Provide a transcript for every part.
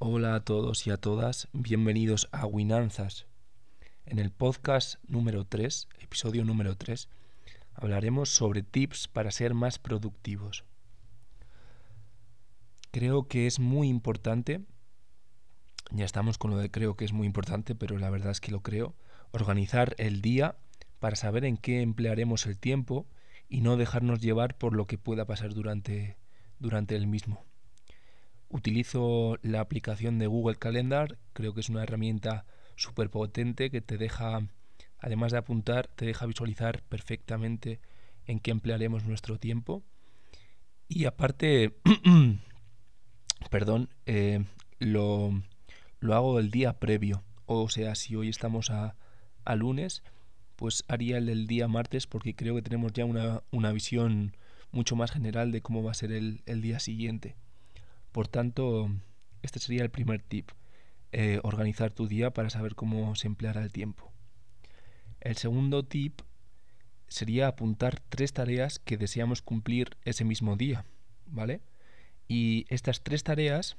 Hola a todos y a todas, bienvenidos a Winanzas. En el podcast número 3, episodio número 3, hablaremos sobre tips para ser más productivos. Creo que es muy importante, ya estamos con lo de creo que es muy importante, pero la verdad es que lo creo, organizar el día para saber en qué emplearemos el tiempo y no dejarnos llevar por lo que pueda pasar durante, durante el mismo. Utilizo la aplicación de Google Calendar, creo que es una herramienta súper potente que te deja, además de apuntar, te deja visualizar perfectamente en qué emplearemos nuestro tiempo. Y aparte, perdón, eh, lo, lo, hago el día previo. O sea, si hoy estamos a, a lunes, pues haría el día martes porque creo que tenemos ya una, una visión mucho más general de cómo va a ser el, el día siguiente. Por tanto, este sería el primer tip, eh, organizar tu día para saber cómo se empleará el tiempo. El segundo tip sería apuntar tres tareas que deseamos cumplir ese mismo día, ¿vale? Y estas tres tareas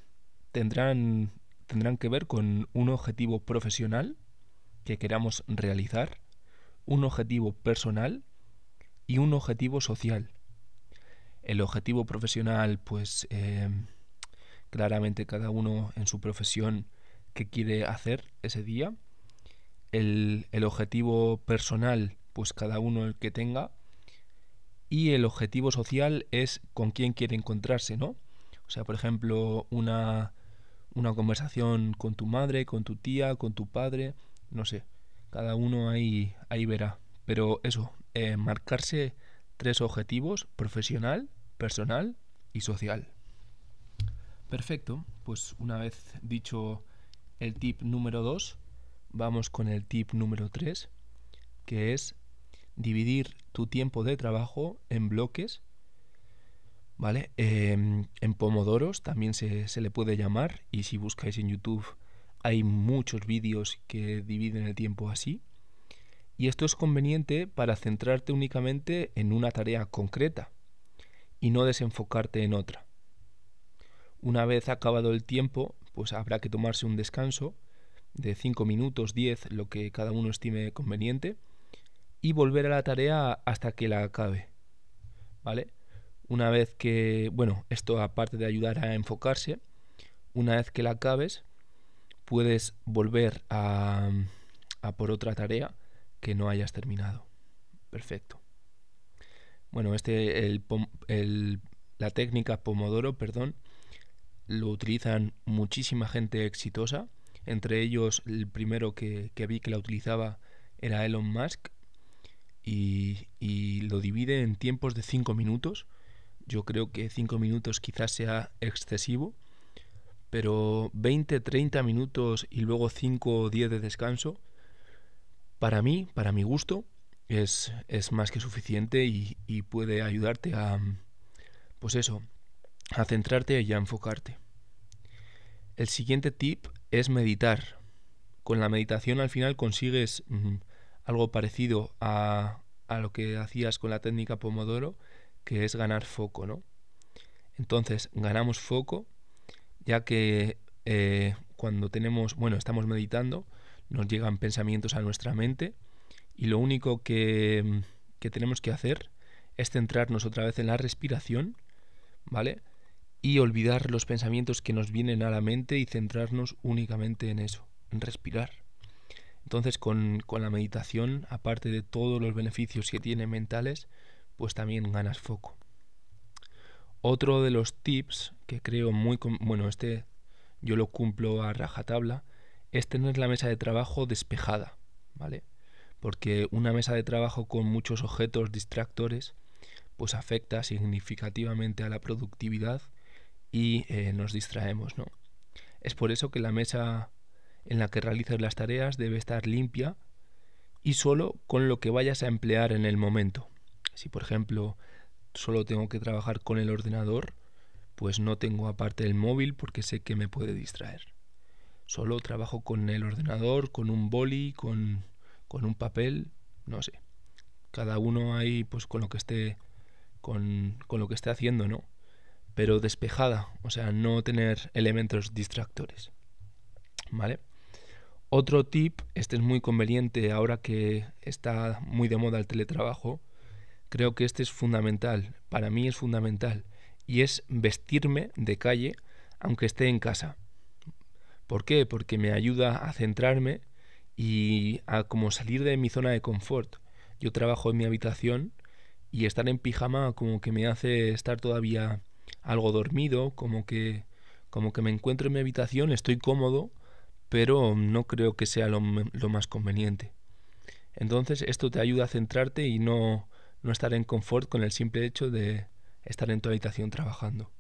tendrán, tendrán que ver con un objetivo profesional que queramos realizar, un objetivo personal y un objetivo social. El objetivo profesional, pues eh, claramente cada uno en su profesión que quiere hacer ese día. El, el, objetivo personal, pues cada uno el que tenga. Y el objetivo social es con quién quiere encontrarse, ¿no? O sea, por ejemplo, una, una conversación con tu madre, con tu tía, con tu padre, no sé. Cada uno ahí, ahí verá. Pero eso, eh, marcarse tres objetivos, profesional, personal y social. Perfecto, pues una vez dicho el tip número 2, vamos con el tip número 3, que es dividir tu tiempo de trabajo en bloques, ¿vale? Eh, en pomodoros también se, se, le puede llamar, y si buscáis en YouTube hay muchos vídeos que dividen el tiempo así. Y esto es conveniente para centrarte únicamente en una tarea concreta y no desenfocarte en otra. Una vez acabado el tiempo, pues habrá que tomarse un descanso de 5 minutos, 10, lo que cada uno estime conveniente, y volver a la tarea hasta que la acabe. ¿Vale? Una vez que, bueno, esto aparte de ayudar a enfocarse, una vez que la acabes, puedes volver a, a por otra tarea que no hayas terminado. Perfecto. Bueno, este, el, el, la técnica Pomodoro, perdón, lo utilizan muchísima gente exitosa. Entre ellos, el primero que, que vi que la utilizaba era Elon Musk. Y, y, lo divide en tiempos de 5 minutos. Yo creo que 5 minutos quizás sea excesivo. Pero 20, 30 minutos y luego 5 o 10 de descanso, para mí, para mi gusto, es, es más que suficiente y, y puede ayudarte a, pues eso, a centrarte y a enfocarte. El siguiente tip es meditar. Con la meditación al final consigues algo parecido a, a, lo que hacías con la técnica Pomodoro, que es ganar foco, ¿no? Entonces, ganamos foco, ya que eh, cuando tenemos, bueno, estamos meditando, nos llegan pensamientos a nuestra mente y lo único que, que tenemos que hacer es centrarnos otra vez en la respiración, ¿vale? Y olvidar los pensamientos que nos vienen a la mente y centrarnos únicamente en eso, en respirar. Entonces con, con la meditación, aparte de todos los beneficios que tiene mentales, pues también ganas foco. Otro de los tips que creo muy... Bueno, este yo lo cumplo a rajatabla, es tener la mesa de trabajo despejada, ¿vale? Porque una mesa de trabajo con muchos objetos distractores, pues afecta significativamente a la productividad y eh, nos distraemos, ¿no? Es por eso que la mesa en la que realizas las tareas debe estar limpia y solo con lo que vayas a emplear en el momento. Si por ejemplo solo tengo que trabajar con el ordenador, pues no tengo aparte el móvil porque sé que me puede distraer. Solo trabajo con el ordenador, con un boli, con, con un papel, no sé. Cada uno ahí pues con lo que esté con, con lo que esté haciendo, ¿no? Pero despejada, o sea, no tener elementos distractores. ¿Vale? Otro tip, este es muy conveniente ahora que está muy de moda el teletrabajo, creo que este es fundamental, para mí es fundamental, y es vestirme de calle aunque esté en casa. ¿Por qué? Porque me ayuda a centrarme y a como salir de mi zona de confort. Yo trabajo en mi habitación y estar en pijama como que me hace estar todavía algo dormido, como que como que me encuentro en mi habitación, estoy cómodo, pero no creo que sea lo, lo más conveniente. Entonces esto te ayuda a centrarte y no, no estar en confort con el simple hecho de estar en tu habitación trabajando.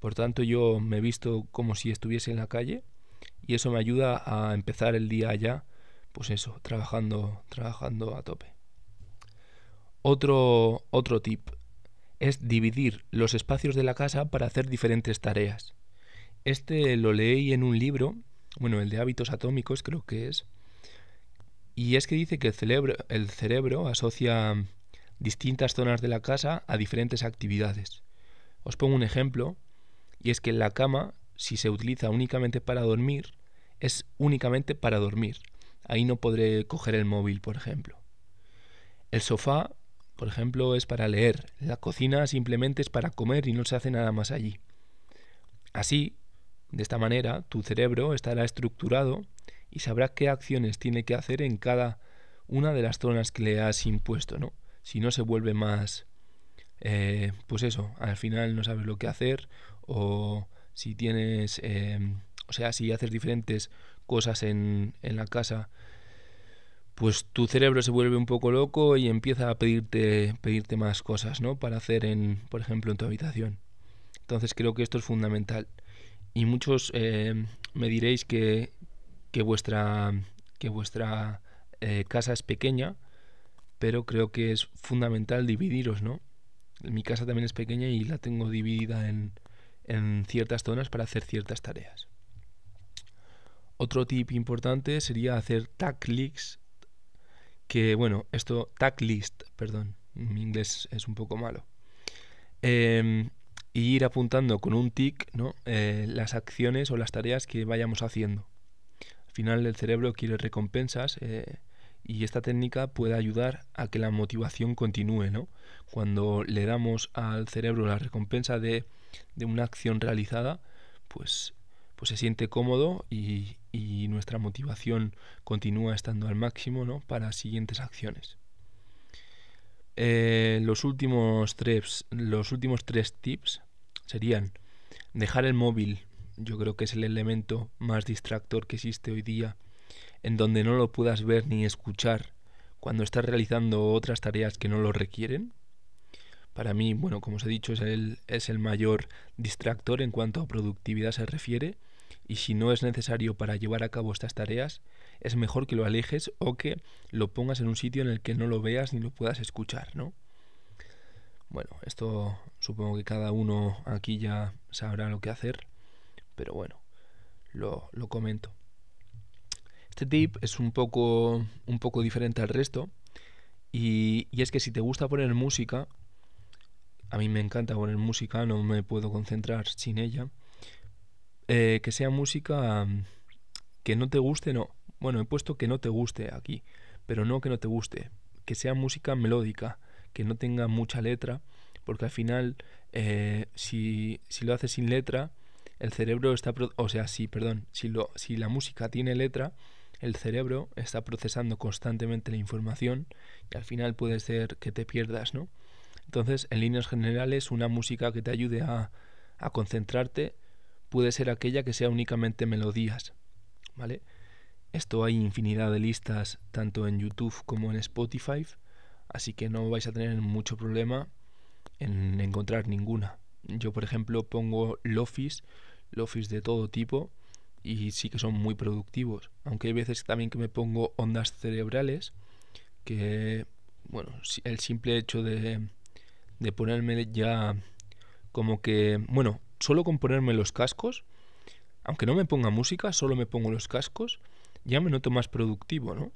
Por tanto, yo me he visto como si estuviese en la calle y eso me ayuda a empezar el día ya, pues eso, trabajando, trabajando a tope. Otro, otro tip es dividir los espacios de la casa para hacer diferentes tareas. Este lo leí en un libro, bueno, el de hábitos atómicos creo que es, y es que dice que el cerebro, el cerebro asocia distintas zonas de la casa a diferentes actividades. Os pongo un ejemplo, y es que la cama, si se utiliza únicamente para dormir, es únicamente para dormir. Ahí no podré coger el móvil, por ejemplo. El sofá, por ejemplo, es para leer. La cocina simplemente es para comer y no se hace nada más allí. Así, de esta manera, tu cerebro estará estructurado y sabrá qué acciones tiene que hacer en cada una de las zonas que le has impuesto, ¿no? Si no se vuelve más, eh, pues eso, al final no sabes lo que hacer o si tienes, em, o sea, si haces diferentes cosas en, en la casa, pues tu cerebro se vuelve un poco loco y empieza a pedirte, pedirte más cosas, ¿no? Para hacer, en, por ejemplo, en tu habitación. Entonces creo que esto es fundamental. Y muchos em, me diréis que, que vuestra, que vuestra eh, casa es pequeña, pero creo que es fundamental dividiros, ¿no? Mi casa también es pequeña y la tengo dividida en, en ciertas zonas para hacer ciertas tareas. Otro tip importante sería hacer tag lists, que bueno, esto tag list, perdón, mi inglés es un poco malo. Em, y ir apuntando con un tic ¿no? Eh, las acciones o las tareas que vayamos haciendo. Al final el cerebro quiere recompensas eh, y esta técnica puede ayudar a que la motivación continúe. ¿no? Cuando le damos al cerebro la recompensa de de una acción realizada, pues, pues se siente cómodo y, nuestra motivación continúa estando al máximo ¿no? para siguientes acciones. Eh, los, últimos tres, los últimos tres tips serían dejar el móvil, yo creo que es el elemento más distractor que existe hoy día, en donde no lo puedas ver ni escuchar cuando estás realizando otras tareas que no lo requieren. Para mí, bueno, como os he dicho, es el, es el mayor distractor en cuanto a productividad se refiere y si no es necesario para llevar a cabo estas tareas, es mejor que lo alejes o que lo pongas en un sitio en el que no lo veas ni lo puedas escuchar, ¿no? Bueno, esto supongo que cada uno aquí ya sabrá lo que hacer, pero bueno, lo, lo comento. Este tip es un poco, un poco diferente al resto y, y es que si te gusta poner música, a mí me encanta poner música, no me puedo concentrar sin ella. Eh, que sea música mm, que no te guste, no. Bueno, he puesto que no te guste aquí, pero no que no te guste. Que sea música melódica, que no tenga mucha letra, porque al final, eh, si, si lo haces sin letra, el cerebro está, o sea, sí, perdón, si, lo, si la música tiene letra, el cerebro está procesando constantemente la información y al final puede ser que te pierdas, ¿no? Entonces, en líneas generales, una música que te ayude a, concentrarte puede ser aquella que sea únicamente melodías, ¿vale? Esto hay infinidad de listas tanto en YouTube como en Spotify, así que no vais a tener mucho problema en encontrar ninguna. Yo, por ejemplo, pongo lofis, lofis de todo tipo y sí que son muy productivos, aunque hay veces también que me pongo ondas cerebrales que bueno, el simple hecho de de ponerme ya como que, bueno, solo con ponerme los cascos, aunque no me ponga música, solo me pongo los cascos, ya me noto más productivo, ¿no?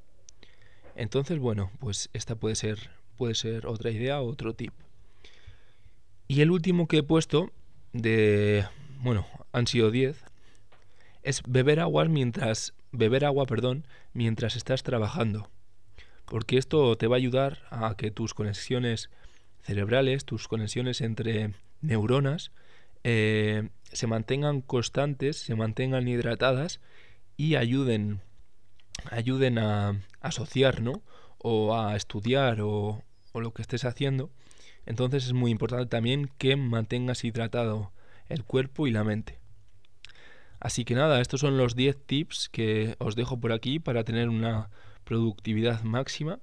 Entonces, bueno, pues esta puede ser, puede ser otra idea, otro tip. Y el último que he puesto, de, bueno, han sido 10, es beber agua mientras, beber agua, perdón, mientras estás trabajando. Porque esto te va a ayudar a que tus conexiones cerebrales, tus conexiones entre neuronas, eh, se mantengan constantes, se mantengan hidratadas y ayuden, ayuden a asociar, ¿no? O a estudiar o, lo que estés haciendo. Entonces es muy importante también que mantengas hidratado el cuerpo y la mente. Así que nada, estos son los 10 tips que os dejo por aquí para tener una productividad máxima.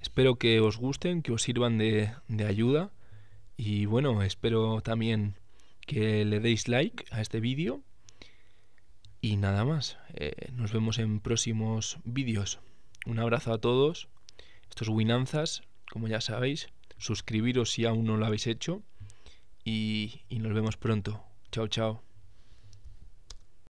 Espero que os gusten, que os sirvan de ayuda. Y bueno, espero también que le deis like a este vídeo. Y nada más, eh, nos vemos en próximos vídeos. Un abrazo a todos. Esto es Winanzas, como ya sabéis. Suscribiros si aún no lo habéis hecho. Y, y nos vemos pronto. Chao, chao.